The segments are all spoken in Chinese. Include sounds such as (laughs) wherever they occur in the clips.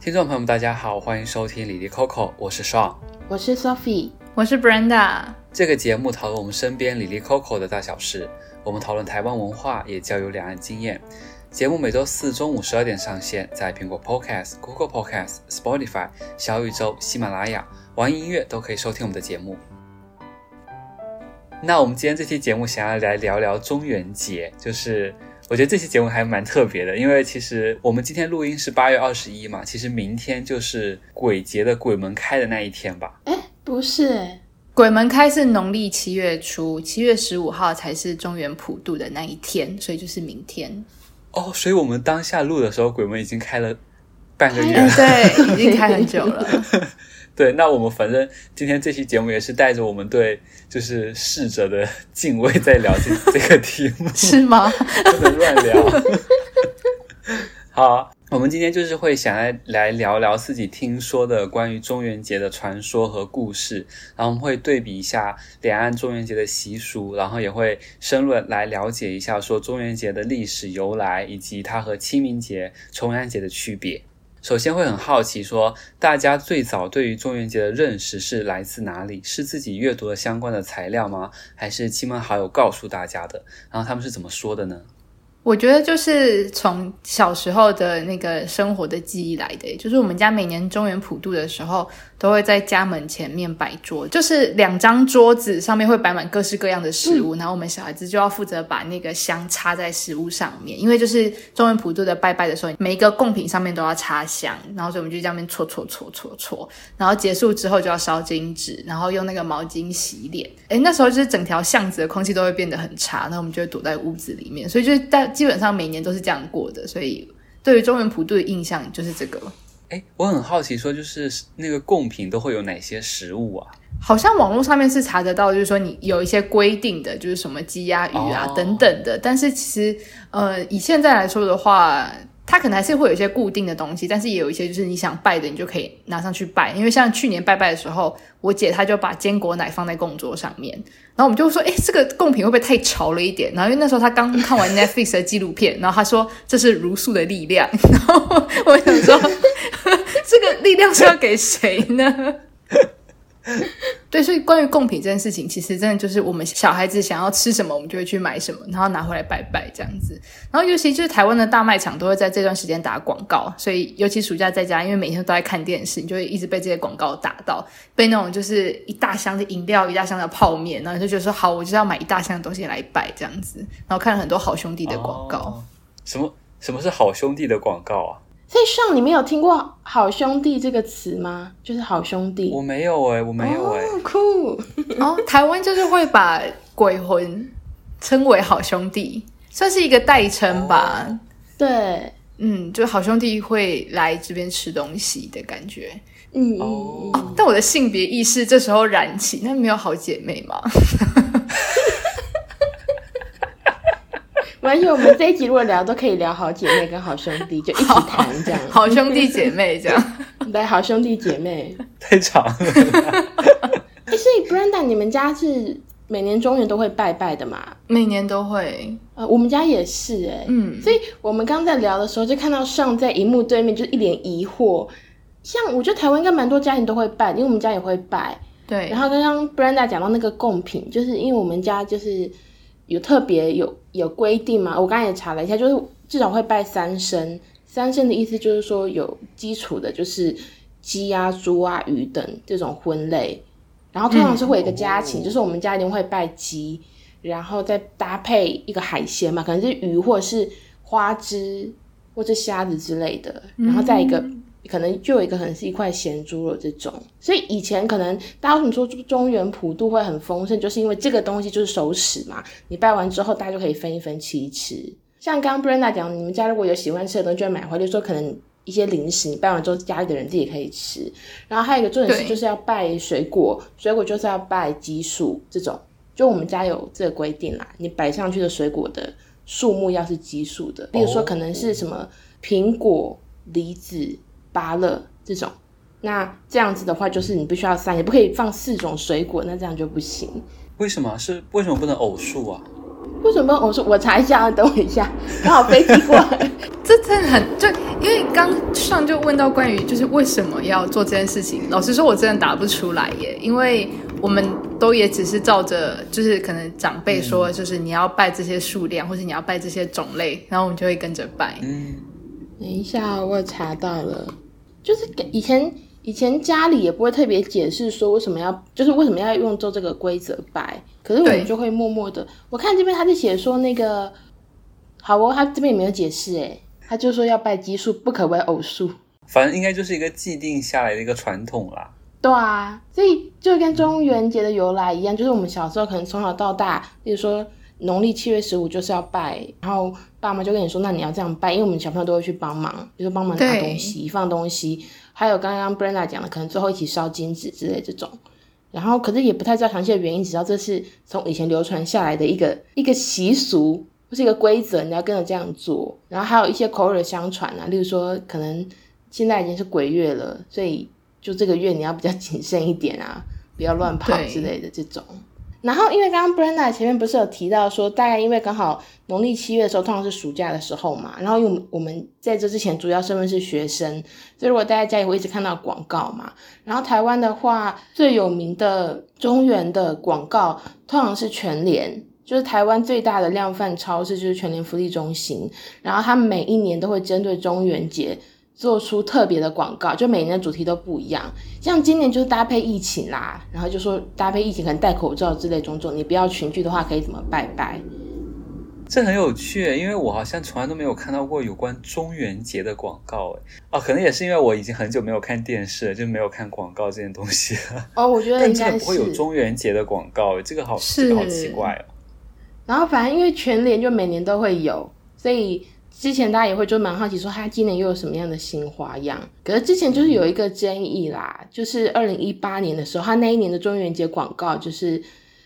听众朋友们，大家好，欢迎收听《李丽 Coco，》，我是 Sean，我是 Sophie，我是 Brenda。这个节目讨论我们身边李丽 Coco 的大小事，我们讨论台湾文化，也交流两岸经验。节目每周四中午十二点上线，在苹果 Podcast、Google Podcast、Spotify、小宇宙、喜马拉雅、网易音乐都可以收听我们的节目。那我们今天这期节目想要来聊聊中元节，就是。我觉得这期节目还蛮特别的，因为其实我们今天录音是八月二十一嘛，其实明天就是鬼节的鬼门开的那一天吧？哎，不是，鬼门开是农历七月初，七月十五号才是中原普渡的那一天，所以就是明天。哦，所以我们当下录的时候，鬼门已经开了半个月了，哎，对，已经开很久了。(laughs) 对，那我们反正今天这期节目也是带着我们对就是逝者的敬畏在聊这 (laughs) 这个题目，是吗？(laughs) 不能乱聊。好，我们今天就是会想来来聊聊自己听说的关于中元节的传说和故事，然后我们会对比一下两岸中元节的习俗，然后也会深入来了解一下说中元节的历史由来以及它和清明节、重阳节的区别。首先会很好奇，说大家最早对于中元节的认识是来自哪里？是自己阅读了相关的材料吗？还是亲朋好友告诉大家的？然后他们是怎么说的呢？我觉得就是从小时候的那个生活的记忆来的，就是我们家每年中元普渡的时候，都会在家门前面摆桌，就是两张桌子上面会摆满各式各样的食物，嗯、然后我们小孩子就要负责把那个香插在食物上面，因为就是中原普渡的拜拜的时候，每一个贡品上面都要插香，然后所以我们就这样面搓搓搓搓搓，然后结束之后就要烧金纸，然后用那个毛巾洗脸。诶，那时候就是整条巷子的空气都会变得很差，那我们就会躲在屋子里面，所以就是大基本上每年都是这样过的，所以对于中原普渡的印象就是这个。哎，我很好奇，说就是那个贡品都会有哪些食物啊？好像网络上面是查得到，就是说你有一些规定的，就是什么鸡鸭鱼啊、等等的。但是其实，呃，以现在来说的话。它可能还是会有一些固定的东西，但是也有一些就是你想拜的，你就可以拿上去拜。因为像去年拜拜的时候，我姐她就把坚果奶放在供桌上面，然后我们就说：“诶，这个贡品会不会太潮了一点？”然后因为那时候她刚看完 Netflix 的纪录片，(laughs) 然后她说：“这是茹素的力量。(laughs) ”然后我想说，力量是要给谁呢？(laughs) 对，所以关于贡品这件事情，其实真的就是我们小孩子想要吃什么，我们就会去买什么，然后拿回来拜拜这样子。然后尤其就是台湾的大卖场都会在这段时间打广告，所以尤其暑假在家，因为每天都在看电视，你就会一直被这些广告打到，被那种就是一大箱的饮料、一大箱的泡面，然后你就觉得说好，我就要买一大箱的东西来拜这样子。然后看了很多好兄弟的广告。哦，什么什么是好兄弟的广告啊？所以上你没有听过“好兄弟”这个词吗？就是好兄弟，我没有哎、欸，我没有哎、欸，酷、oh, cool. 哦！台湾就是会把鬼魂称为好兄弟，算是一个代称吧。Oh. 对，嗯，就好兄弟会来这边吃东西的感觉。嗯、oh. 哦，但我的性别意识这时候燃起，那没有好姐妹吗？完全，我们这一集如果聊都可以聊好姐妹跟好兄弟，就一起谈这样好。(laughs) 好兄弟姐妹这样，(laughs) 对，好兄弟姐妹太长了。(laughs) 哎，所以 Brenda，你们家是每年中元都会拜拜的吗？每年都会。呃，我们家也是哎、欸。嗯，所以我们刚在聊的时候，就看到上在荧幕对面就是一脸疑惑。像我觉得台湾应该蛮多家庭都会拜，因为我们家也会拜。对。然后刚刚 Brenda 讲到那个贡品，就是因为我们家就是。有特别有有规定吗？我刚才也查了一下，就是至少会拜三牲。三牲的意思就是说有基础的，就是鸡啊、猪啊、鱼等这种荤类。然后通常是会有一个家禽，嗯、就是我们家一定会拜鸡，然后再搭配一个海鲜嘛，可能是鱼或者是花枝或者虾子之类的，然后再一个。可能就有一个可能是一块咸猪肉这种，所以以前可能大家为什么说中原普渡会很丰盛，就是因为这个东西就是熟食嘛。你拜完之后，大家就可以分一分吃一吃。像刚刚 Brenda 讲，你们家如果有喜欢吃的东西，就买回来，就说可能一些零食，你拜完之后家里的人自己可以吃。然后还有一个重点是，就是要拜水果，水果就是要拜奇数这种。就我们家有这个规定啦，你摆上去的水果的数目要是奇数的，比如说可能是什么苹果、梨子。芭乐这种，那这样子的话，就是你必须要三，也不可以放四种水果，那这样就不行。为什么？是为什么不能偶数啊？为什么不能偶数？我查一下，等我一下，(laughs) 刚好飞机过来。(laughs) 这真的很，就因为刚上就问到关于就是为什么要做这件事情，老实说，我真的答不出来耶，因为我们都也只是照着就是可能长辈说，就是你要拜这些数量，嗯、或者你要拜这些种类，然后我们就会跟着拜。嗯，等一下，我查到了，就是以前。以前家里也不会特别解释说为什么要，就是为什么要用做这个规则拜，可是我们就会默默的。我看这边他是写说那个，好哦，他这边也没有解释哎，他就说要拜奇数，不可为偶数。反正应该就是一个既定下来的一个传统啦。对啊，所以就跟中元节的由来一样，就是我们小时候可能从小到大，比如说农历七月十五就是要拜，然后爸妈就跟你说，那你要这样拜，因为我们小朋友都会去帮忙，比如说帮忙拿东西、放东西。还有刚刚 Brenda 讲的，可能最后一起烧金纸之类这种，然后可是也不太知道详细的原因，只知道这是从以前流传下来的一个一个习俗，或是一个规则，你要跟着这样做。然后还有一些口耳相传啊，例如说可能现在已经是鬼月了，所以就这个月你要比较谨慎一点啊，不要乱跑之类的这种。然后，因为刚刚 Brenda 前面不是有提到说，大概因为刚好农历七月的时候，通常是暑假的时候嘛。然后，因为我们在这之前主要身份是学生，所以如果大家家里会一直看到广告嘛。然后，台湾的话最有名的中原的广告，通常是全联，就是台湾最大的量贩超市，就是全联福利中心。然后，他们每一年都会针对中元节。做出特别的广告，就每年的主题都不一样。像今年就是搭配疫情啦，然后就说搭配疫情，可能戴口罩之类种种。你不要群聚的话，可以怎么拜拜？这很有趣，因为我好像从来都没有看到过有关中元节的广告。哎，哦，可能也是因为我已经很久没有看电视了，就没有看广告这件东西了。哦，我觉得应该是不会有中元节的广告，这个好，这个好奇怪哦。然后反正因为全联就每年都会有，所以。之前大家也会就蛮好奇，说他今年又有什么样的新花样？可是之前就是有一个争议啦，就是二零一八年的时候，他那一年的中元节广告，就是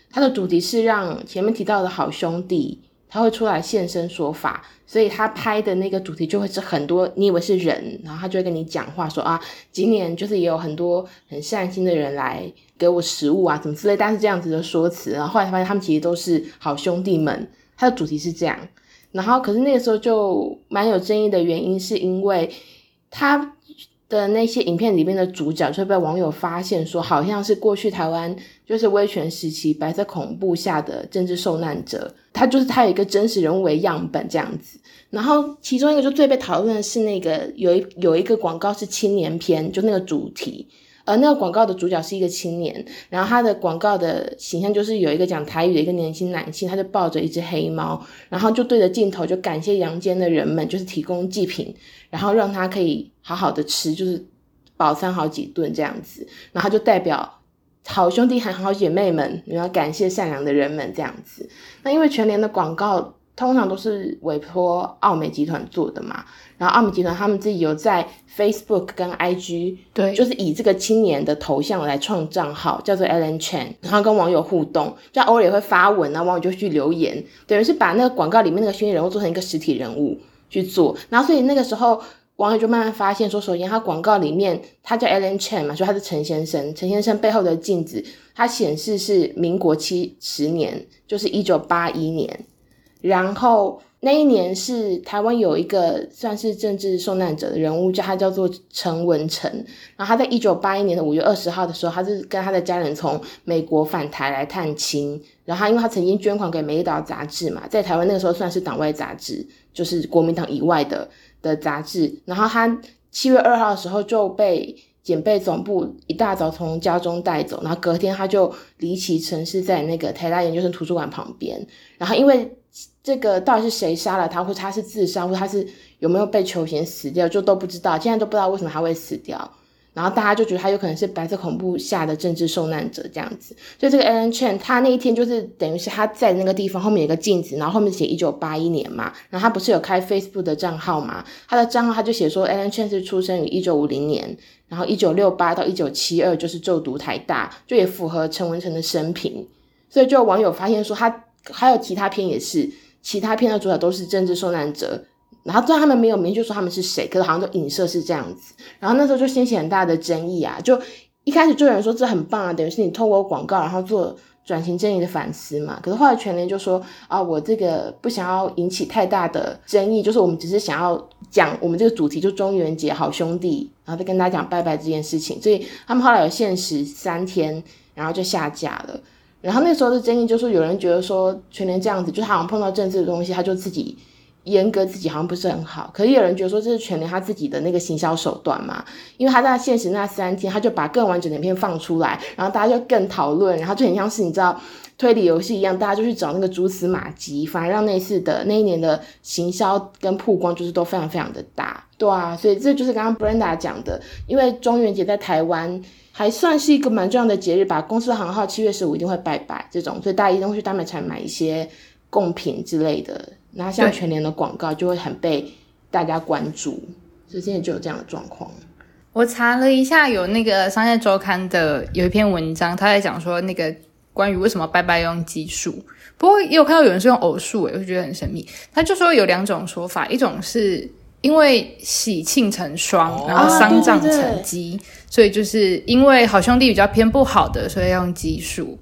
他的主题是让前面提到的好兄弟他会出来现身说法，所以他拍的那个主题就会是很多你以为是人，然后他就会跟你讲话说啊，今年就是也有很多很善心的人来给我食物啊，怎么之类，但是这样子的说辞，然后后来发现他们其实都是好兄弟们，他的主题是这样。然后，可是那个时候就蛮有争议的原因，是因为他的那些影片里面的主角就被网友发现说，好像是过去台湾就是威权时期白色恐怖下的政治受难者，他就是他有一个真实人物为样本这样子。然后其中一个就最被讨论的是那个有一有一个广告是青年片，就那个主题。而那个广告的主角是一个青年，然后他的广告的形象就是有一个讲台语的一个年轻男性，他就抱着一只黑猫，然后就对着镜头就感谢阳间的人们，就是提供祭品，然后让他可以好好的吃，就是饱餐好几顿这样子，然后就代表好兄弟和好姐妹们，你要感谢善良的人们这样子。那因为全联的广告。通常都是委托奥美集团做的嘛，然后奥美集团他们自己有在 Facebook 跟 IG，对，就是以这个青年的头像来创账号，叫做 Ellen Chen，然后跟网友互动，就偶尔也会发文啊，网友就去留言，等于是把那个广告里面那个虚拟人物做成一个实体人物去做，然后所以那个时候网友就慢慢发现说，首先他广告里面他叫 Ellen Chen 嘛，说他是陈先生，陈先生背后的镜子，它显示是民国七十年，就是一九八一年。然后那一年是台湾有一个算是政治受难者的人物，叫他叫做陈文成。然后他在一九八一年的五月二十号的时候，他是跟他的家人从美国返台来探亲。然后他因为他曾经捐款给《美岛》杂志嘛，在台湾那个时候算是党外杂志，就是国民党以外的的杂志。然后他七月二号的时候就被警备总部一大早从家中带走，然后隔天他就离奇陈尸在那个台大研究生图书馆旁边。然后因为这个到底是谁杀了他，或者他是自杀，或者他是有没有被球嫌死掉，就都不知道。现在都不知道为什么他会死掉，然后大家就觉得他有可能是白色恐怖下的政治受难者这样子。所以这个 Alan Chen 他那一天就是等于是他在那个地方后面有个镜子，然后后面写一九八一年嘛，然后他不是有开 Facebook 的账号嘛，他的账号他就写说 Alan Chen 是出生于一九五零年，然后一九六八到一九七二就是就读台大，就也符合陈文成的生平。所以就有网友发现说他还有其他片也是。其他片的主角都是政治受难者，然后虽然他们没有明确说他们是谁，可是好像都影射是这样子。然后那时候就掀起很大的争议啊，就一开始就有人说这很棒啊，等于是你透过广告然后做转型正义的反思嘛。可是后来全联就说啊，我这个不想要引起太大的争议，就是我们只是想要讲我们这个主题，就中元节好兄弟，然后再跟大家讲拜拜这件事情，所以他们后来有限时三天，然后就下架了。然后那时候的争议就是有人觉得说全联这样子，就他好像碰到政治的东西，他就自己严格自己好像不是很好。可是有人觉得说这是全联他自己的那个行销手段嘛，因为他在限时那三天，他就把更完整的影片放出来，然后大家就更讨论，然后就很像是你知道。推理游戏一样，大家就去找那个蛛丝马迹，反而让那次的那一年的行销跟曝光就是都非常非常的大，对啊，所以这就是刚刚 Brenda 讲的，因为中元节在台湾还算是一个蛮重要的节日吧，公司行号七月十五一定会拜拜这种，所以大家一定会去大卖场买一些贡品之类的，然后像全年的广告就会很被大家关注，所以现在就有这样的状况。我查了一下，有那个商业周刊的有一篇文章，他在讲说那个。关于为什么拜拜用奇数，不过也有看到有人是用偶数，诶，我就觉得很神秘。他就说有两种说法，一种是因为喜庆成双，哦、然后丧葬成吉，所以就是因为好兄弟比较偏不好的，所以要用奇数。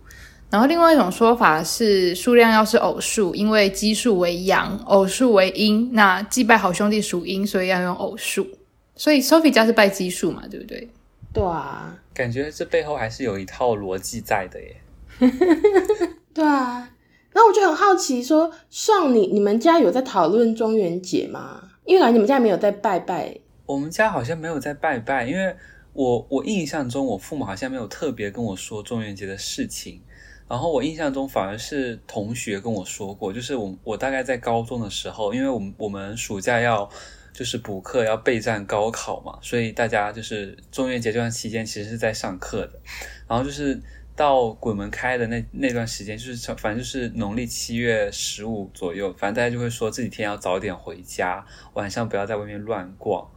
然后另外一种说法是数量要是偶数，因为奇数为阳，偶数为阴，那祭拜好兄弟属阴，所以要用偶数。所以 Sophie 家是拜奇数嘛，对不对？对啊，感觉这背后还是有一套逻辑在的耶。(laughs) 对啊，那我就很好奇说，说上你你们家有在讨论中元节吗？因为感觉你们家没有在拜拜。我们家好像没有在拜拜，因为我我印象中我父母好像没有特别跟我说中元节的事情。然后我印象中反而是同学跟我说过，就是我我大概在高中的时候，因为我们我们暑假要就是补课要备战高考嘛，所以大家就是中元节这段期间其实是在上课的，然后就是。到鬼门开的那那段时间，就是反正就是农历七月十五左右，反正大家就会说这几天要早点回家，晚上不要在外面乱逛。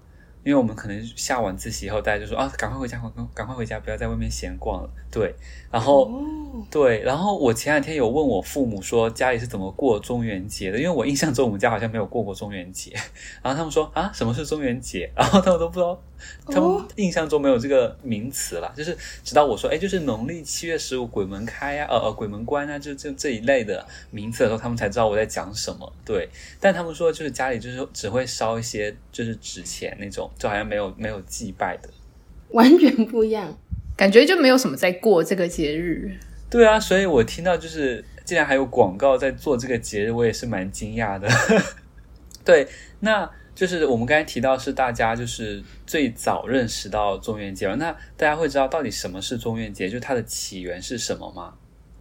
因为我们可能下晚自习以后，大家就说啊，赶快回家，赶快赶快回家，不要在外面闲逛了。对，然后、哦、对，然后我前两天有问我父母说家里是怎么过中元节的，因为我印象中我们家好像没有过过中元节。(laughs) 然后他们说啊，什么是中元节？(laughs) 然后他们都不知道，他们印象中没有这个名词啦。就是直到我说，哎，就是农历七月十五鬼门开啊，呃呃，鬼门关啊，就就这一类的名词的时候，他们才知道我在讲什么。对，但他们说就是家里就是只会烧一些就是纸钱那种。就好像没有没有祭拜的，完全不一样，感觉就没有什么在过这个节日。对啊，所以我听到就是竟然还有广告在做这个节日，我也是蛮惊讶的。(laughs) 对，那就是我们刚才提到是大家就是最早认识到中元节了，那大家会知道到底什么是中元节，就它的起源是什么吗？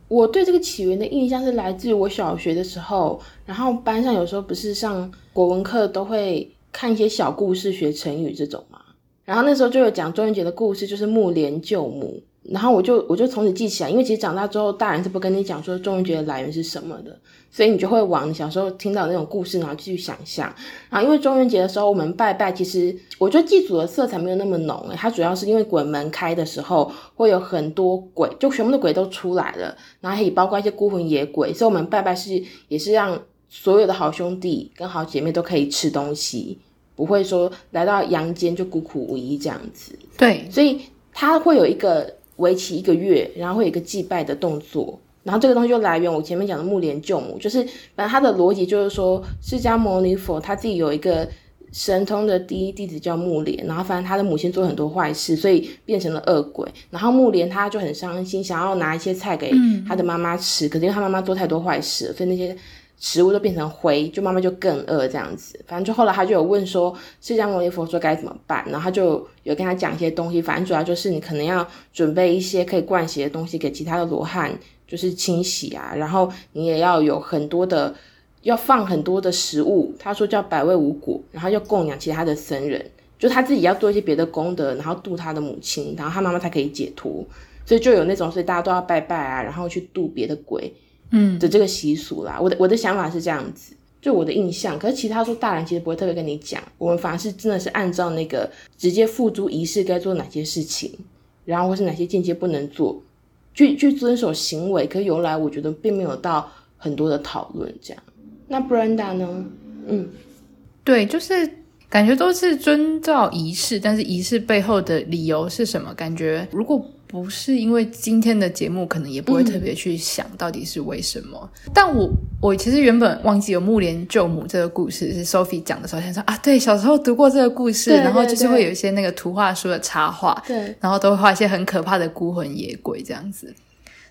我对这个起源的印象是来自于我小学的时候，然后班上有时候不是上国文课都会。看一些小故事学成语这种嘛，然后那时候就有讲中元节的故事，就是木莲救母，然后我就我就从此记起来，因为其实长大之后大人是不跟你讲说中元节的来源是什么的，所以你就会往你小时候听到的那种故事，然后继续想象。然后因为中元节的时候我们拜拜，其实我觉得祭祖的色彩没有那么浓，诶，它主要是因为鬼门开的时候会有很多鬼，就全部的鬼都出来了，然后也包括一些孤魂野鬼，所以我们拜拜是也是让所有的好兄弟跟好姐妹都可以吃东西。不会说来到阳间就孤苦无依这样子，对，所以它会有一个为期一个月，然后会有一个祭拜的动作，然后这个东西就来源我前面讲的木莲救母，就是反正他的逻辑就是说释迦牟尼佛他自己有一个神通的第一弟子叫木莲，然后反正他的母亲做很多坏事，所以变成了恶鬼，然后木莲他就很伤心，想要拿一些菜给他的妈妈吃，可是因为他妈妈做太多坏事，所以那些。食物都变成灰，就妈妈就更饿这样子。反正就后来他就有问说，释迦牟尼佛说该怎么办，然后他就有跟他讲一些东西。反正主要就是你可能要准备一些可以灌洗的东西给其他的罗汉，就是清洗啊。然后你也要有很多的，要放很多的食物。他说叫百味无果，然后要供养其他的僧人，就他自己要做一些别的功德，然后度他的母亲，然后他妈妈才可以解脱。所以就有那种，所以大家都要拜拜啊，然后去度别的鬼。嗯的这个习俗啦，我的我的想法是这样子，就我的印象。可是其他说大人其实不会特别跟你讲，我们反而是真的是按照那个直接付诸仪式该做哪些事情，然后或是哪些间接不能做，去去遵守行为。可是由来我觉得并没有到很多的讨论这样。那 Brenda 呢？嗯，对，就是感觉都是遵照仪式，但是仪式背后的理由是什么？感觉如果。不是因为今天的节目，可能也不会特别去想到底是为什么。嗯、但我我其实原本忘记有木莲救母这个故事是 Sophie 讲的时候，想说啊，对，小时候读过这个故事，然后就是会有一些那个图画书的插画，对，然后都会画一些很可怕的孤魂野鬼这样子。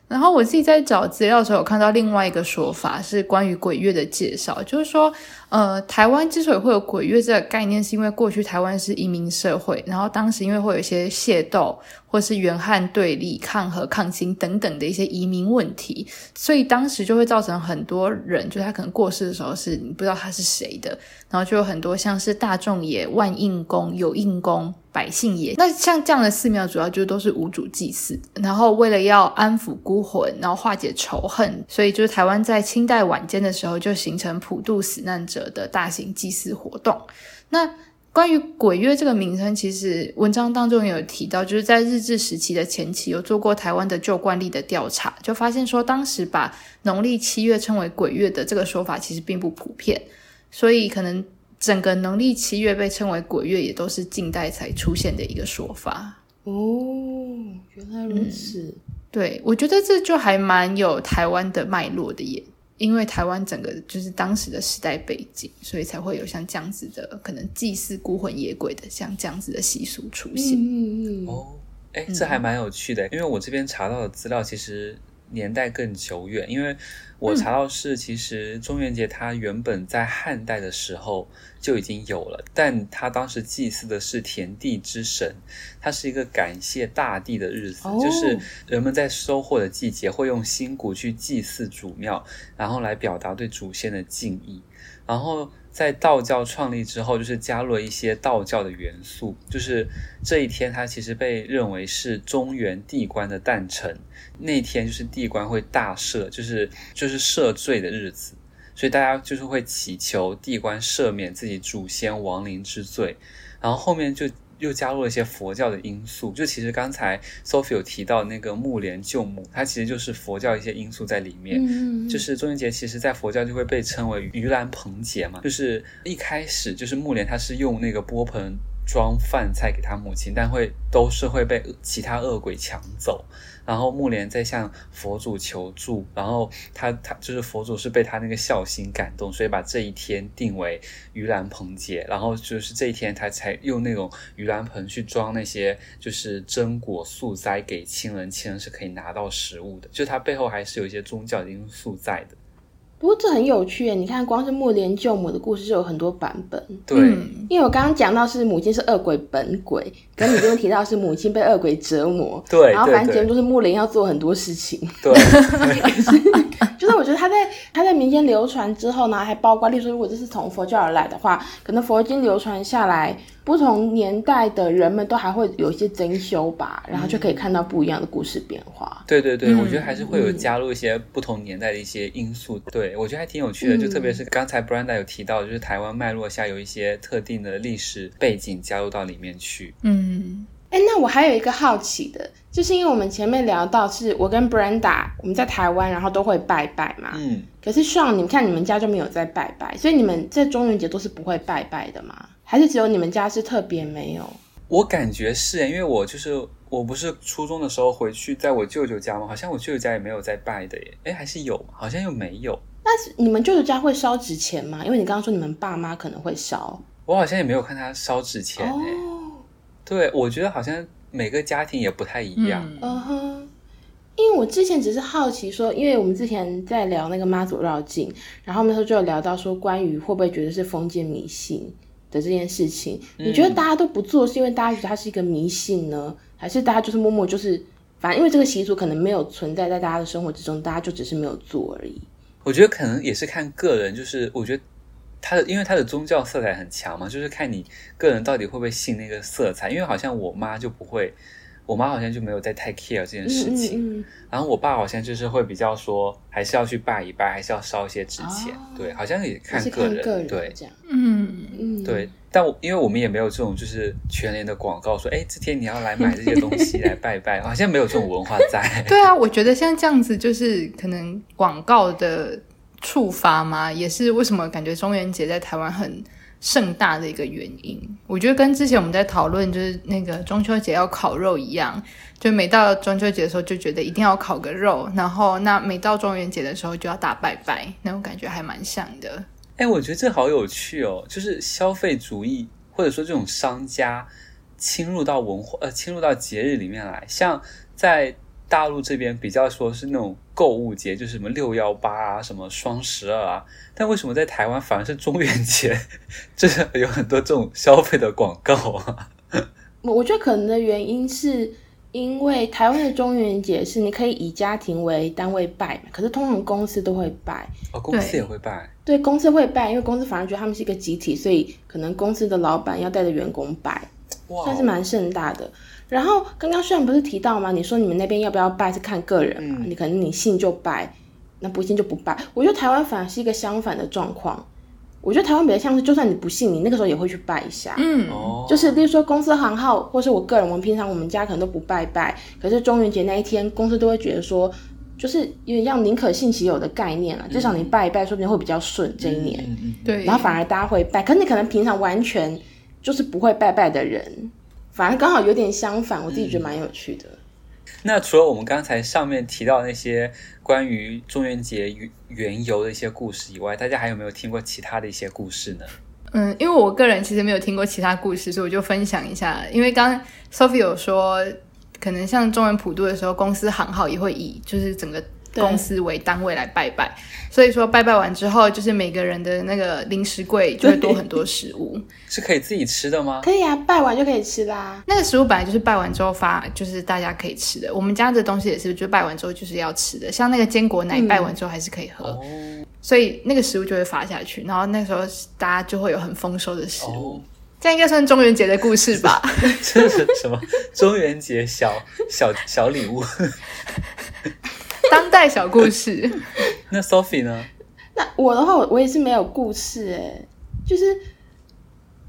然后我自己在找资料的时候，有看到另外一个说法是关于鬼月的介绍，就是说，呃，台湾之所以会有鬼月这个概念，是因为过去台湾是移民社会，然后当时因为会有一些械斗，或是原汉对立、抗和、抗清等等的一些移民问题，所以当时就会造成很多人，就是他可能过世的时候是你不知道他是谁的，然后就有很多像是大众爷、万应公、有应公。百姓也，那像这样的寺庙，主要就都是无主祭祀，然后为了要安抚孤魂，然后化解仇恨，所以就是台湾在清代晚间的时候就形成普渡死难者的大型祭祀活动。那关于鬼月这个名称，其实文章当中有提到，就是在日治时期的前期有做过台湾的旧惯例的调查，就发现说当时把农历七月称为鬼月的这个说法其实并不普遍，所以可能。整个农历七月被称为鬼月，也都是近代才出现的一个说法。哦，原来如此。嗯，对，我觉得这就还蛮有台湾的脉络的耶，因为台湾整个就是当时的时代背景，所以才会有像这样子的可能祭祀孤魂野鬼的像这样子的习俗出现。嗯嗯。哦，哎，这还蛮有趣的，因为我这边查到的资料其实年代更久远，因为。我查到是，其实中元节它原本在汉代的时候就已经有了，但它当时祭祀的是田地之神，它是一个感谢大地的日子，就是人们在收获的季节会用新谷去祭祀祖庙，然后来表达对祖先的敬意，然后。在道教创立之后，就是加入了一些道教的元素，就是这一天它其实被认为是中原地官的诞辰，那天就是地官会大赦，就是就是赦罪的日子，所以大家就是会祈求地官赦免自己祖先亡灵之罪，然后后面就。又加入了一些佛教的因素，就其实刚才 Sophie 有提到那个木莲救母，它其实就是佛教一些因素在里面。嗯，就是中元节，其实在佛教就会被称为盂兰盆节嘛，就是一开始就是木莲他是用那个钵盆装饭菜给他母亲，但会都是会被其他恶鬼抢走。然后木莲在向佛祖求助，然后他他就是佛祖是被他那个孝心感动，所以把这一天定为盂兰盆节，然后就是这一天他才用那种盂兰盆去装那些就是真果素斋给亲人，亲人是可以拿到食物的，就他背后还是有一些宗教因素在的。不过这很有趣耶，你看光是木莲救母的故事就有很多版本。对，因为我刚刚讲到是母亲是恶鬼本鬼，(laughs) 可你这边提到是母亲被恶鬼折磨。对，然后反正节目就是木莲要做很多事情。对，(laughs) (laughs) 就是我觉得他在他在民间流传之后呢，还包括例如说，如果这是从佛教而来的话，可能佛经流传下来。不同年代的人们都还会有一些增修吧，然后就可以看到不一样的故事变化。嗯、对对对，我觉得还是会有加入一些不同年代的一些因素。嗯、对，我觉得还挺有趣的，就特别是刚才 Brenda 有提到，就是台湾脉络下有一些特定的历史背景加入到里面去。嗯，哎，那我还有一个好奇的，就是因为我们前面聊到是我跟 Brenda 我们在台湾，然后都会拜拜嘛。嗯。可是 Sean，你们看你们家就没有在拜拜，所以你们在中元节都是不会拜拜的吗？还是只有你们家是特别没有？我感觉是，因为我就是我不是初中的时候回去在我舅舅家吗？好像我舅舅家也没有在拜的耶。哎，还是有，好像又没有。那你们舅舅家会烧纸钱吗？因为你刚刚说你们爸妈可能会烧，我好像也没有看他烧纸钱。哦，对，我觉得好像每个家庭也不太一样。嗯哼。因为我之前只是好奇说，因为我们之前在聊那个妈祖绕境，然后那时候就有聊到说，关于会不会觉得是封建迷信的这件事情，你觉得大家都不做，是因为大家觉得它是一个迷信呢，还是大家就是默默就是，反正因为这个习俗可能没有存在在大家的生活之中，大家就只是没有做而已。我觉得可能也是看个人，就是我觉得他的，因为它的宗教色彩很强嘛，就是看你个人到底会不会信那个色彩，因为好像我妈就不会。我妈好像就没有在太 care 这件事情，嗯嗯嗯、然后我爸好像就是会比较说，还是要去拜一拜，还是要烧一些纸钱，哦、对，好像也看个人，个人对，这样，嗯。嗯，对，但我因为我们也没有这种就是全联的广告说，哎，这天你要来买这些东西来拜拜，好像没有这种文化在。(laughs) 对啊，我觉得像这样子就是可能广告的触发吗，也是为什么感觉中元节在台湾很。盛大的一个原因。我觉得跟之前我们在讨论就是那个中秋节要烤肉一样，就每到中秋节的时候就觉得一定要烤个肉，然后那每到中元节的时候就要打拜拜，那种感觉还蛮像的。哎，我觉得这好有趣哦，就是消费主义或者说这种商家侵入到文化呃侵入到节日里面来，像在。大陆这边比较说是那种购物节，就是什么六幺八啊，什么双十二啊。但为什么在台湾反而是中元节，就是有很多这种消费的广告啊？我 (laughs) 我觉得可能的原因是因为台湾的中元节是你可以以家庭为单位拜，可是通常公司都会拜。哦，公司也会拜。对，公司会拜，因为公司反而觉得他们是一个集体，所以可能公司的老板要带着员工拜，哇算是蛮盛大的。然后刚刚虽然不是提到吗？你说你们那边要不要拜是看个人嘛？嗯、你可能你信就拜，那不信就不拜。我觉得台湾反而是一个相反的状况。我觉得台湾比较像是，就算你不信，你那个时候也会去拜一下。嗯，就是例如说公司行号，或是我个人，我们平常我们家可能都不拜拜，可是中元节那一天，公司都会觉得说，就是有点像宁可信其有的概念了。至少你拜一拜，说不定会比较顺这一年。嗯、对，然后反而大家会拜，可是你可能平常完全就是不会拜拜的人。反而刚好有点相反，我自己觉得蛮有趣的。嗯。那除了我们刚才上面提到那些关于中元节缘由的一些故事以外，大家还有没有听过其他的一些故事呢？嗯，因为我个人其实没有听过其他故事，所以我就分享一下。因为刚刚 Sophie 有说，可能像中元普渡的时候，公司行号也会以就是整个。公司为单位来拜拜，所以说拜拜完之后，就是每个人的那个零食柜就会多很多食物，(laughs) 是可以自己吃的吗？可以啊，拜完就可以吃啦。那个食物本来就是拜完之后发，就是大家可以吃的。我们家的东西也是，就拜完之后就是要吃的，像那个坚果奶，拜完之后还是可以喝，嗯、所以那个食物就会发下去，然后那时候大家就会有很丰收的食物。哦、这样应该算中元节的故事吧？(laughs) 这是什么？中元节小小小礼物。(laughs) (laughs) 当代小故事，那 Sophie 呢？那我的话，我我也是没有故事哎，就是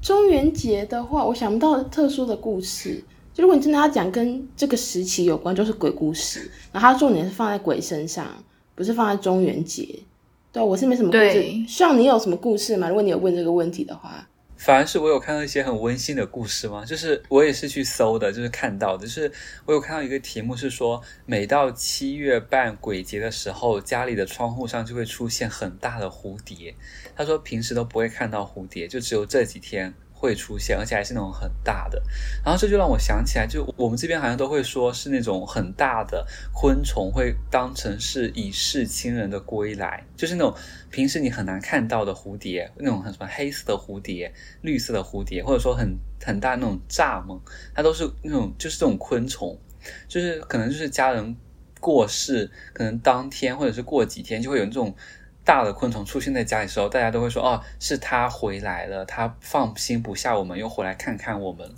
中元节的话，我想不到特殊的故事。就如果你真的要讲跟这个时期有关，就是鬼故事，然后它重点是放在鬼身上，不是放在中元节。对，我是没什么故事。对希望你有什么故事吗？如果你有问这个问题的话。反而是我有看到一些很温馨的故事吗？就是我也是去搜的，就是看到的，就是我有看到一个题目是说，每到七月半鬼节的时候，家里的窗户上就会出现很大的蝴蝶。他说平时都不会看到蝴蝶，就只有这几天。会出现，而且还是那种很大的。然后这就让我想起来，就我们这边好像都会说是那种很大的昆虫，会当成是已逝亲人的归来，就是那种平时你很难看到的蝴蝶，那种很什么黑色的蝴蝶、绿色的蝴蝶，或者说很很大那种蚱蜢，它都是那种就是这种昆虫，就是可能就是家人过世，可能当天或者是过几天就会有这种。大的昆虫出现在家里的时候，大家都会说：“哦，是他回来了，他放心不下我们，又回来看看我们了。”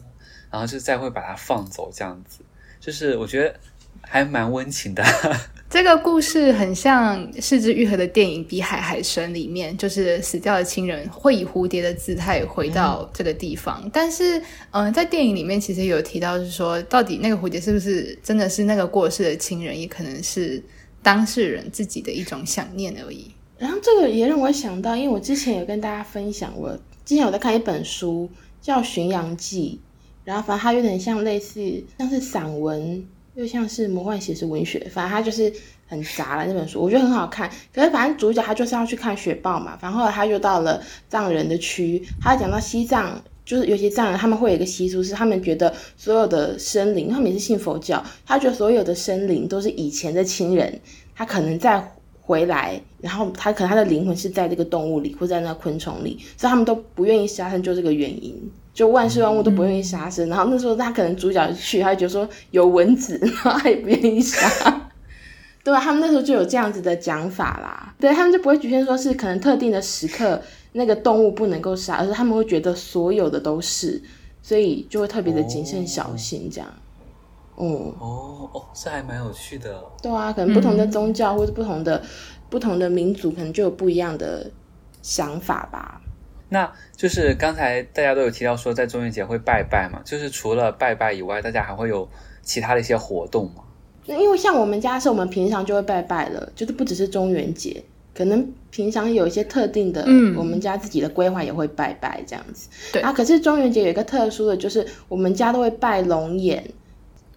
然后就再会把它放走，这样子，就是我觉得还蛮温情的。(laughs) 这个故事很像是枝裕和的电影《比海还深》里面，就是死掉的亲人会以蝴蝶的姿态回到这个地方。嗯、但是，嗯、呃，在电影里面其实有提到，是说到底那个蝴蝶是不是真的是那个过世的亲人，也可能是当事人自己的一种想念而已。然后这个也让我想到，因为我之前有跟大家分享，我之前有在看一本书叫《巡洋记》，然后反正它有点像类似像是散文，又像是魔幻写实文学，反正它就是很杂的那本书，我觉得很好看。可是反正主角他就是要去看雪豹嘛，然后后来他就到了藏人的区，他讲到西藏，就是有些藏人他们会有一个习俗，是他们觉得所有的生灵，他们也是信佛教，他觉得所有的生灵都是以前的亲人，他可能在。回来，然后他可能他的灵魂是在这个动物里，或在那个昆虫里，所以他们都不愿意杀生，就这个原因，就万事万物都不愿意杀生。嗯、然后那时候他可能主角去，他就觉得说有蚊子，(laughs) 然后他也不愿意杀，对吧？他们那时候就有这样子的讲法啦，对，他们就不会局限说是可能特定的时刻那个动物不能够杀，而是他们会觉得所有的都是，所以就会特别的谨慎小心这样。嗯哦哦，这还蛮有趣的。对啊，可能不同的宗教或者不同的、嗯、不同的民族，可能就有不一样的想法吧。那就是刚才大家都有提到说，在中元节会拜拜嘛，就是除了拜拜以外，大家还会有其他的一些活动吗？那因为像我们家是我们平常就会拜拜了，就是不只是中元节。可能平常有一些特定的，嗯，我们家自己的规划也会拜拜这样子。对啊，可是中元节有一个特殊的就是我们家都会拜龙眼，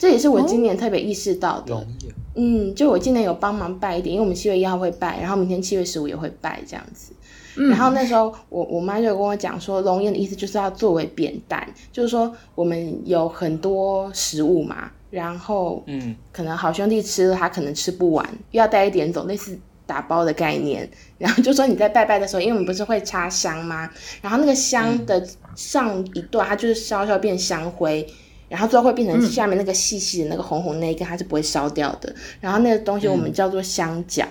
这也是我今年特别意识到的。嗯，就我今年有帮忙拜一点，因为我们七月一号会拜，然后明天七月十五也会拜这样子。嗯，然后那时候我我妈就跟我讲说，龙眼的意思就是要作为扁担，就是说我们有很多食物嘛。然后，嗯，可能好兄弟吃了，他可能吃不完，又要带一点走，类似打包的概念。然后就说你在拜拜的时候，因为我们不是会插香吗？然后那个香的上一段，它就是稍稍变香灰，然后最后会变成下面那个细细的那个红红那一根，它是不会烧掉的。然后那个东西我们叫做香角。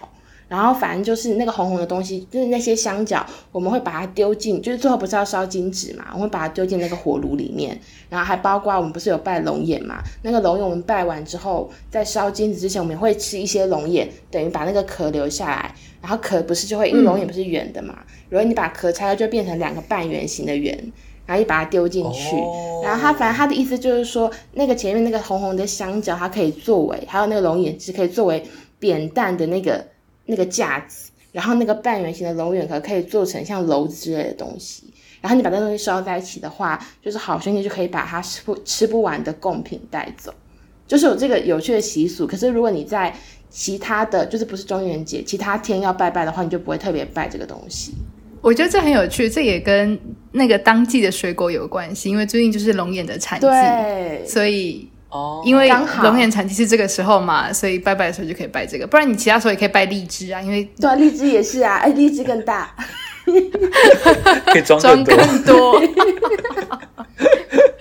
然后反正就是那个红红的东西，就是那些香角，我们会把它丢进，就是最后不是要烧金纸嘛，我们会把它丢进那个火炉里面。然后还包括我们不是有拜龙眼嘛，那个龙眼我们拜完之后，在烧金纸之前，我们会吃一些龙眼，等于把那个壳留下来。然后壳不是就会，因为龙眼不是圆的嘛，如果你把壳拆了，就变成两个半圆形的圆，然后你把它丢进去。哦、然后它反正它的意思就是说，那个前面那个红红的香蕉，它可以作为，还有那个龙眼是可以作为扁担的那个。那个架子，然后那个半圆形的龙眼壳可以做成像篓子之类的东西，然后你把那东西烧在一起的话，就是好兄弟就可以把它吃不吃不完的贡品带走，就是有这个有趣的习俗。可是如果你在其他的就是不是中元节，其他天要拜拜的话，你就不会特别拜这个东西。我觉得这很有趣，这也跟那个当季的水果有关系，因为最近就是龙眼的产季，所以。哦，因为龙眼产季是这个时候嘛，所以拜拜的时候就可以拜这个。不然你其他时候也可以拜荔枝啊，因为对啊，荔枝也是啊，哎，荔枝更大，可以装更多。更多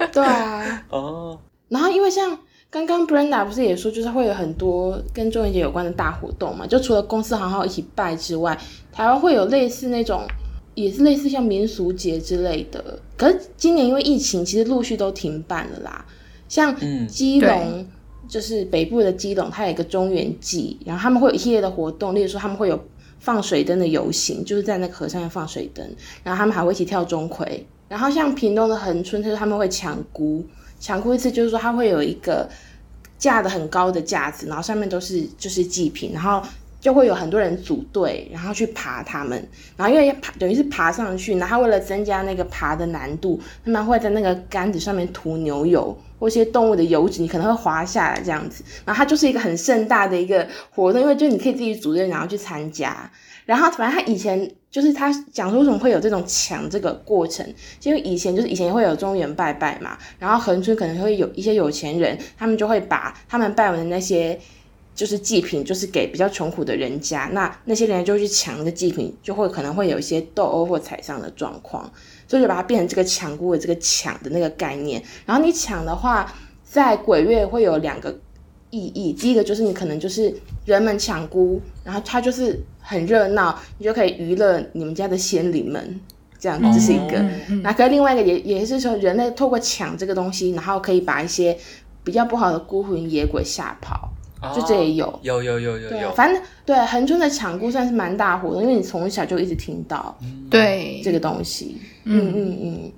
(laughs) 对啊，哦。然后因为像刚刚 Brenda 不是也说，就是会有很多跟中元节有关的大活动嘛，就除了公司行号一起拜之外，台湾会有类似那种，也是类似像民俗节之类的。可是今年因为疫情，其实陆续都停办了啦。像基隆，嗯、就是北部的基隆，它有一个中原祭，然后他们会有一系列的活动，例如说他们会有放水灯的游行，就是在那个河上面放水灯，然后他们还会一起跳钟馗。然后像屏东的恒春，就是他们会抢孤，抢孤一次就是说他会有一个架的很高的架子，然后上面都是就是祭品，然后就会有很多人组队，然后去爬他们，然后因为爬等于是爬上去，然后为了增加那个爬的难度，他们会在那个杆子上面涂牛油。或一些动物的油脂，你可能会滑下来这样子，然后它就是一个很盛大的一个活动，因为就你可以自己组队，然后去参加。然后反正他以前就是他讲说为什么会有这种抢这个过程，因为以前就是以前会有中原拜拜嘛，然后恒春可能会有一些有钱人，他们就会把他们拜完的那些就是祭品，就是给比较穷苦的人家，那那些人就会去抢那个祭品，就会可能会有一些斗殴或踩伤的状况。所以就把它变成这个抢孤的这个抢的那个概念，然后你抢的话，在鬼月会有两个意义。第一个就是你可能就是人们抢孤，然后它就是很热闹，你就可以娱乐你们家的仙灵们，这样这是一个。那可是另外一个也也是说，人类透过抢这个东西，然后可以把一些比较不好的孤魂野鬼吓跑。就这也有，哦、有有有有有，反正对恒春的抢孤算是蛮大活动，因为你从小就一直听到，对。这个东西，嗯。嗯嗯，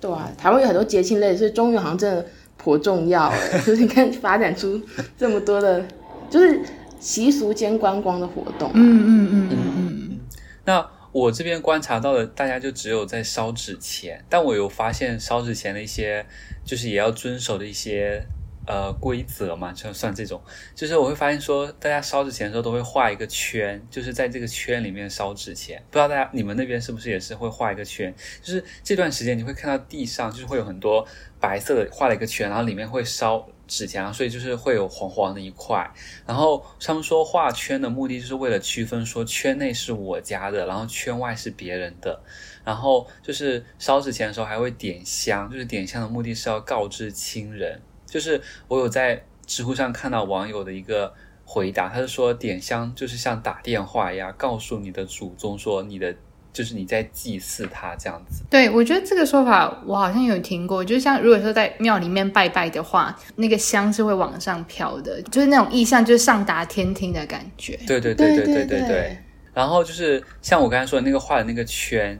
对啊，台湾有很多节庆类，所以中元好像真的颇重要，(laughs) 就是你看发展出这么多的，就是习俗兼观光的活动，嗯嗯。嗯嗯嗯。那我这边观察到的，大家就只有在烧纸钱，但我有发现烧纸钱的一些，就是也要遵守的一些。呃，规则嘛，就算这种，就是我会发现说，大家烧纸钱的时候都会画一个圈，就是在这个圈里面烧纸钱。不知道大家你们那边是不是也是会画一个圈？就是这段时间你会看到地上就是会有很多白色的画了一个圈，然后里面会烧纸钱，所以就是会有黄黄的一块。然后他们说画圈的目的就是为了区分说圈内是我家的，然后圈外是别人的。然后就是烧纸钱的时候还会点香，就是点香的目的是要告知亲人。就是我有在知乎上看到网友的一个回答，他是说点香就是像打电话一样，告诉你的祖宗说你的就是你在祭祀他这样子。对，我觉得这个说法我好像有听过，就像如果说在庙里面拜拜的话，那个香是会往上飘的，就是那种意象，就是上达天听的感觉。对对对对对对对。然后就是像我刚才说的那个画的那个圈。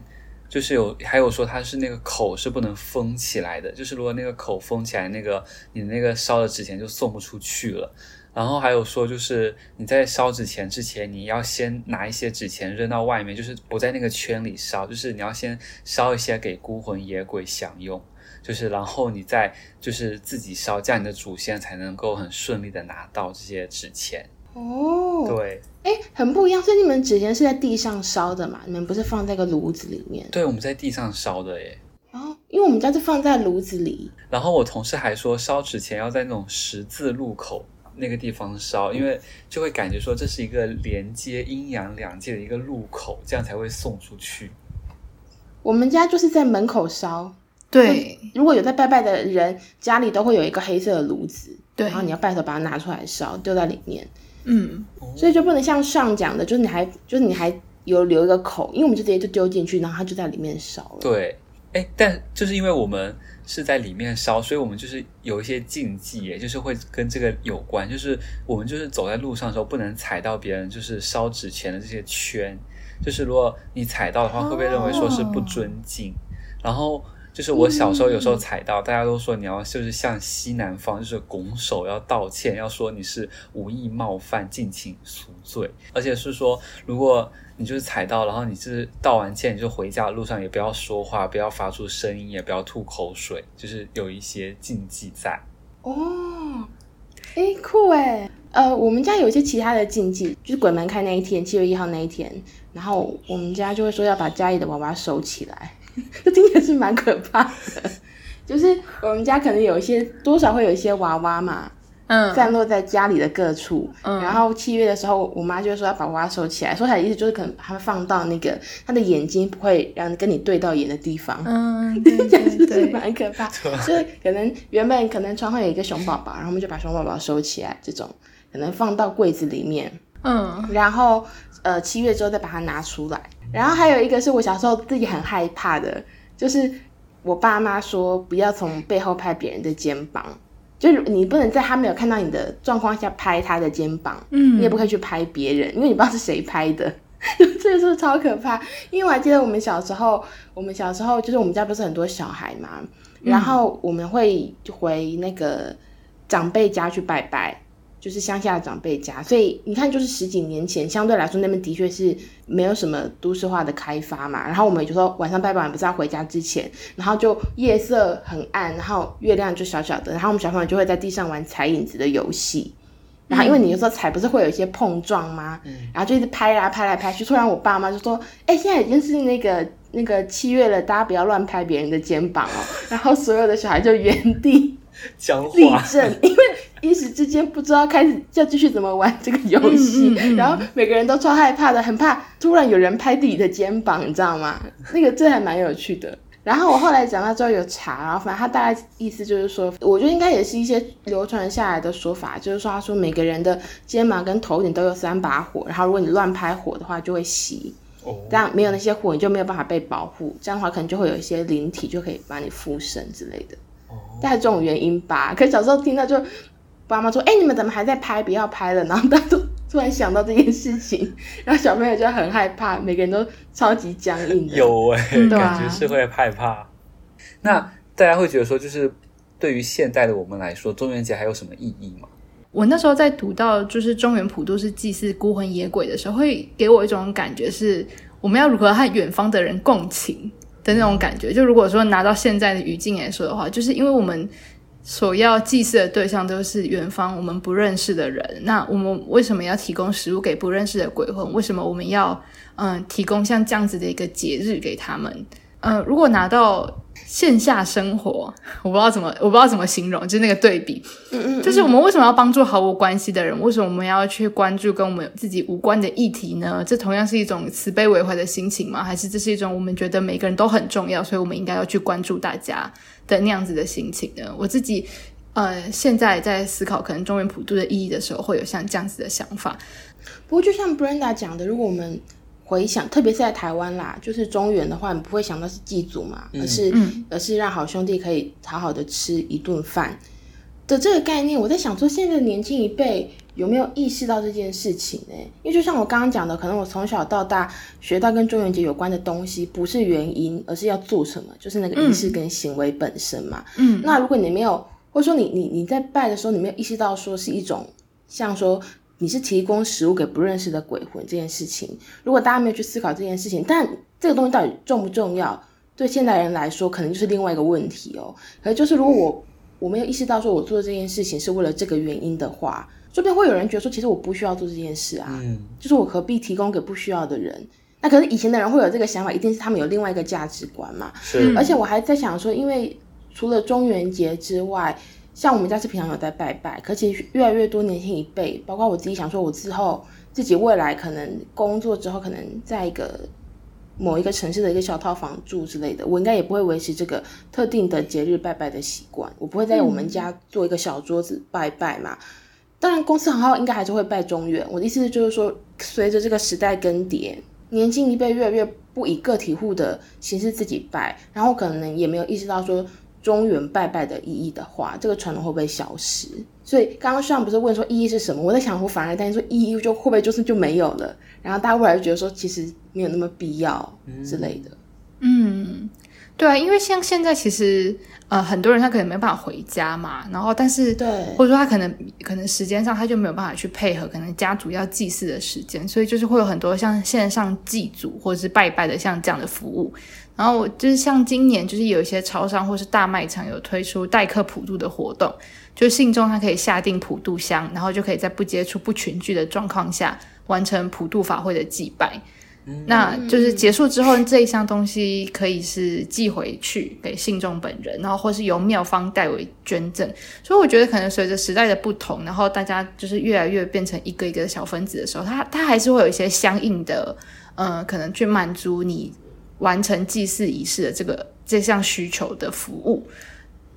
就是有，还有说它是那个口是不能封起来的，就是如果那个口封起来，那个你那个烧的纸钱就送不出去了。然后还有说，就是你在烧纸钱之前，你要先拿一些纸钱扔到外面，就是不在那个圈里烧，就是你要先烧一些给孤魂野鬼享用，就是然后你再就是自己烧，这样你的祖先才能够很顺利的拿到这些纸钱。哦，对，哎，很不一样。所以你们纸钱是在地上烧的嘛？你们不是放在个炉子里面？对，我们在地上烧的耶。哦，因为我们家是放在炉子里。然后我同事还说，烧纸钱要在那种十字路口。那个地方烧，因为就会感觉说，这是一个连接阴阳两界的一个路口，这样才会送出去。我们家就是在门口烧，对。如果有在拜拜的人，家里都会有一个黑色的炉子，对。然后你要拜的时候把它拿出来烧，丢在里面。嗯，所以就不能像上讲的，就是你还就是你还有留一个口，因为我们就直接就丢进去，然后它就在里面烧了。对，哎，但就是因为我们。是在里面烧，所以我们就是有一些禁忌，也，就是会跟这个有关，就是我们就是走在路上的时候不能踩到别人就是烧纸钱的这些圈，就是如果你踩到的话，会不会认为说是不尊敬？哦、然后就是我小时候有时候踩到，嗯、大家都说你要就是向西南方，就是拱手要道歉，要说你是无意冒犯，敬请赎罪，而且是说如果。你就是踩到，然后你就是道完歉，你就回家的路上也不要说话，不要发出声音，也不要吐口水，就是有一些禁忌在。哦，哎，酷哎，呃，我们家有一些其他的禁忌，就是鬼门开那一天，七月一号那一天，然后我们家就会说要把家里的娃娃收起来，(laughs) 这听起来是蛮可怕的。就是我们家可能有一些多少会有一些娃娃嘛。嗯，散落在家里的各处。嗯，然后七月的时候，我妈就说要把娃娃收起来，收起来的意思就是可能把它放到那个他的眼睛不会让跟你对到眼的地方。嗯，对对 (laughs) 对，对，蛮可怕。就是可能原本可能床上有一个熊宝宝，然后我们就把熊宝宝收起来，这种可能放到柜子里面。嗯，然后呃七月之后再把它拿出来。然后还有一个是我小时候自己很害怕的，就是我爸妈说不要从背后拍别人的肩膀。就是你不能在他没有看到你的状况下拍他的肩膀，嗯，你也不可以去拍别人，因为你不知道是谁拍的，(laughs) 这个是超可怕？因为我还记得我们小时候，我们小时候就是我们家不是很多小孩嘛，然后我们会回那个长辈家去拜拜。就是乡下的长辈家，所以你看，就是十几年前，相对来说那边的确是没有什么都市化的开发嘛。然后我们就说晚上拜拜完不是要回家之前，然后就夜色很暗，然后月亮就小小的，然后我们小朋友就会在地上玩踩影子的游戏。然后因为你有时候踩不是会有一些碰撞吗？嗯。然后就一直拍啊拍来拍去，突然我爸妈就说：“哎、欸，现在已经是那个那个七月了，大家不要乱拍别人的肩膀哦。(laughs) ”然后所有的小孩就原地 (laughs) 立正，因为。一时之间不知道开始要继续怎么玩这个游戏，嗯嗯嗯，然后每个人都超害怕的，很怕突然有人拍自己的肩膀，你知道吗？那个这还蛮有趣的。然后我后来讲到之后有查，然后反正他大概意思就是说，我觉得应该也是一些流传下来的说法，就是说他说每个人的肩膀跟头顶都有三把火，然后如果你乱拍火的话就会熄，这样没有那些火你就没有办法被保护，这样的话可能就会有一些灵体就可以把你附身之类的，大概这种原因吧。可是小时候听到就。爸妈说：“哎、欸，你们怎么还在拍？不要拍了！”然后大家都突然想到这件事情，(laughs) 然后小朋友就很害怕，每个人都超级僵硬的。有哎、欸，感觉是会害怕。嗯、那大家会觉得说，就是对于现代的我们来说，中元节还有什么意义吗？我那时候在读到就是中元普渡是祭祀孤魂野鬼的时候，会给我一种感觉是，我们要如何和远方的人共情的那种感觉。就如果说拿到现在的语境来说的话，就是因为我们。所要祭祀的对象都是远方我们不认识的人，那我们为什么要提供食物给不认识的鬼魂？为什么我们要嗯提供像这样子的一个节日给他们？嗯，如果拿到线下生活，(laughs) 我不知道怎么我不知道怎么形容，就是那个对比，嗯嗯，就是我们为什么要帮助毫无关系的人？为什么我们要去关注跟我们自己无关的议题呢？这同样是一种慈悲为怀的心情吗？还是这是一种我们觉得每个人都很重要，所以我们应该要去关注大家？的那样子的心情呢？我自己呃，现在在思考可能中原普渡的意义的时候，会有像这样子的想法。不过，就像 Brenda 讲的，如果我们回想，特别是在台湾啦，就是中原的话，你不会想到是祭祖嘛，而是、嗯、而是让好兄弟可以好好的吃一顿饭的这个概念。我在想说，现在的年轻一辈。有没有意识到这件事情呢？因为就像我刚刚讲的，可能我从小到大学到跟中元节有关的东西，不是原因，而是要做什么，就是那个仪式跟行为本身嘛。嗯，那如果你没有，或者说你你你在拜的时候，你没有意识到说是一种像说你是提供食物给不认识的鬼魂这件事情，如果大家没有去思考这件事情，但这个东西到底重不重要，对现代人来说可能就是另外一个问题哦。可是就是如果我我没有意识到说我做这件事情是为了这个原因的话，说不定会有人觉得说其实我不需要做这件事啊，嗯，就是我何必提供给不需要的人？那可是以前的人会有这个想法，一定是他们有另外一个价值观嘛。是，而且我还在想说，因为除了中元节之外，像我们家是平常有在拜拜，可其实越来越多年轻一辈，包括我自己想说，我之后自己未来可能工作之后，可能在一个某一个城市的一个小套房住之类的，我应该也不会维持这个特定的节日拜拜的习惯，我不会在我们家做一个小桌子拜拜嘛。嗯、当然，公司很好应该还是会拜中元。我的意思就是说，随着这个时代更迭。年轻一辈越来越不以个体户的形式自己拜，然后可能也没有意识到说中原拜拜的意义的话，这个传统会不会消失？所以刚刚上不是问说意义是什么？我在想，我反而担心说意义就会不会就是就没有了？然后大家未来就觉得说其实没有那么必要之类的。嗯，对啊，因为像现在其实。呃，很多人他可能没办法回家嘛，然后但是，对，或者说他可能可能时间上他就没有办法去配合，可能家族要祭祀的时间，所以就是会有很多像线上祭祖或者是拜拜的像这样的服务。然后就是像今年就是有一些超商或是大卖场有推出代客普渡的活动，就信众他可以下定普渡香，然后就可以在不接触、不群聚的状况下完成普渡法会的祭拜。那就是结束之后，这一箱东西可以是寄回去给信众本人，然后或是由庙方代为捐赠。所以我觉得，可能随着时代的不同，然后大家就是越来越变成一个一个的小分子的时候，它它还是会有一些相应的，呃，可能去满足你完成祭祀仪式的这个这项需求的服务。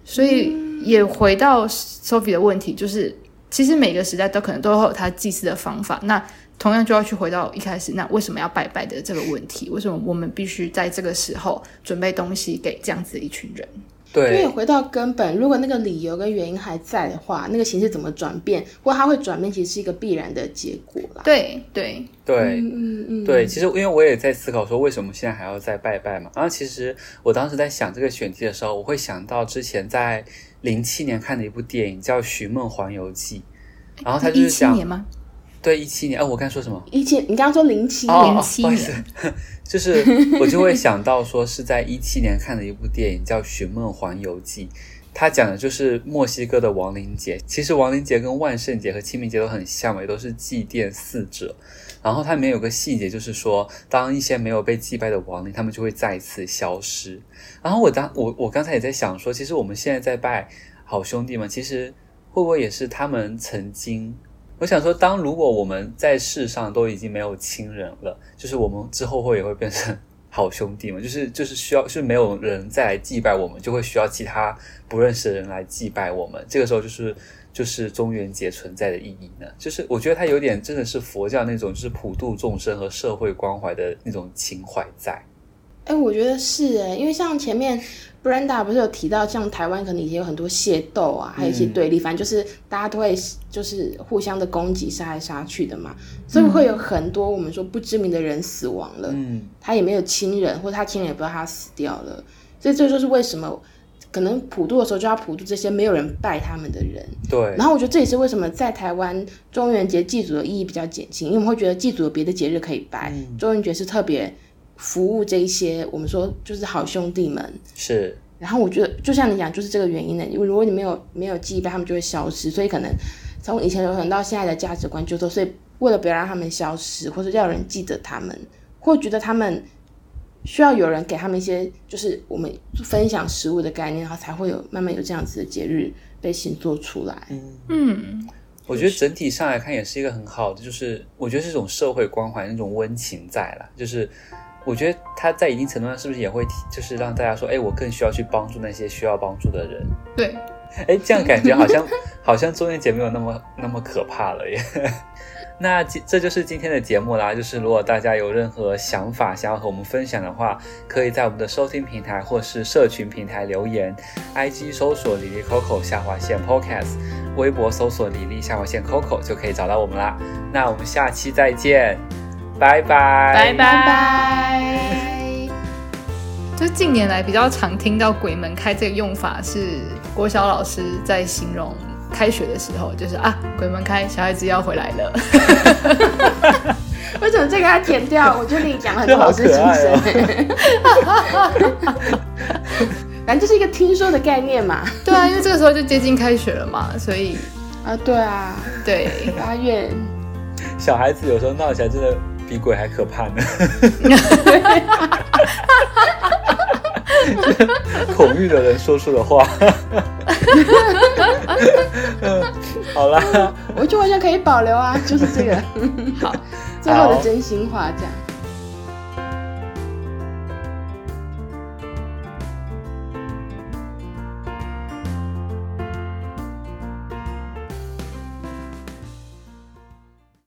所以也回到 Sophie 的问题，就是其实每个时代都可能都会有他祭祀的方法。那同样就要去回到一开始，那为什么要拜拜的这个问题？为什么我们必须在这个时候准备东西给这样子一群人？对，因为回到根本，如果那个理由跟原因还在的话，那个形式怎么转变，或它会转变，其实是一个必然的结果啦。对对对，嗯嗯嗯，对。其实因为我也在思考说，为什么现在还要再拜拜嘛？然后其实我当时在想这个选题的时候，我会想到之前在零七年看的一部电影叫《寻梦环游记》，然后他就是讲。对，一七年，哦，我刚才说什么？一七，你刚刚说零七年，零七年，就是我就会想到说是在一七年看的一部电影叫《寻梦环游记》，它讲的就是墨西哥的亡灵节。其实亡灵节跟万圣节和清明节都很像嘛，也都是祭奠死者。然后它里面有个细节，就是说当一些没有被祭拜的亡灵，他们就会再次消失。然后我当我我刚才也在想说，其实我们现在在拜好兄弟们，其实会不会也是他们曾经？我想说，当如果我们在世上都已经没有亲人了，就是我们之后会也会变成 (laughs) 好兄弟嘛？就是就是需要，是没有人再来祭拜我们，就会需要其他不认识的人来祭拜我们。这个时候就是就是中元节存在的意义呢？就是我觉得它有点真的是佛教那种，就是普度众生和社会关怀的那种情怀在。哎，我觉得是哎，因为像前面。Brenda 不是有提到，像台湾可能以前有很多械斗啊，还有一些对立，嗯、反正就是大家都会就是互相的攻击，杀来杀去的嘛，所以会有很多我们说不知名的人死亡了，嗯，他也没有亲人，或者他亲人也不知道他死掉了，所以这就是为什么可能普渡的时候就要普渡这些没有人拜他们的人，对。然后我觉得这也是为什么在台湾中元节祭祖的意义比较减轻，因为我们会觉得祭祖有别的节日可以拜，嗯、中元节是特别。服务这一些，我们说就是好兄弟们是。然后我觉得，就像你讲，就是这个原因呢。因为如果你没有没有祭拜，他们就会消失。所以可能从以前流传到现在的价值观，就说，所以为了不要让他们消失，或者要有人记得他们，或觉得他们需要有人给他们一些，就是我们分享食物的概念，然后才会有慢慢有这样子的节日被形做出来。嗯嗯，我觉得整体上来看也是一个很好的，就是我觉得是一种社会关怀那种温情在了，就是。我觉得他在一定程度上是不是也会，就是让大家说，哎，我更需要去帮助那些需要帮助的人。对，哎，这样感觉好像 (laughs) 好像中元节没有那么那么可怕了耶。(laughs) 那这就是今天的节目啦。就是如果大家有任何想法想要和我们分享的话，可以在我们的收听平台或是社群平台留言，IG 搜索李丽 Coco 下划线 Podcast，微博搜索李丽下划线 Coco 就可以找到我们啦。那我们下期再见。拜拜拜拜！就近年来比较常听到“鬼门开”这个用法，是国小老师在形容开学的时候，就是啊，鬼门开，小孩子要回来了。(laughs) 为什么这个要剪掉？我觉得你讲很多老师精神。(laughs) (laughs) 反正就是一个听说的概念嘛。对啊，因为这个时候就接近开学了嘛，所以啊，对啊，对，八月。小孩子有时候闹起来真的比鬼还可怕呢。(laughs) 恐惧的人说出的话。(laughs) 好啦，我就完全可以保留啊，就是这个。(laughs) 好，最后的真心话这样。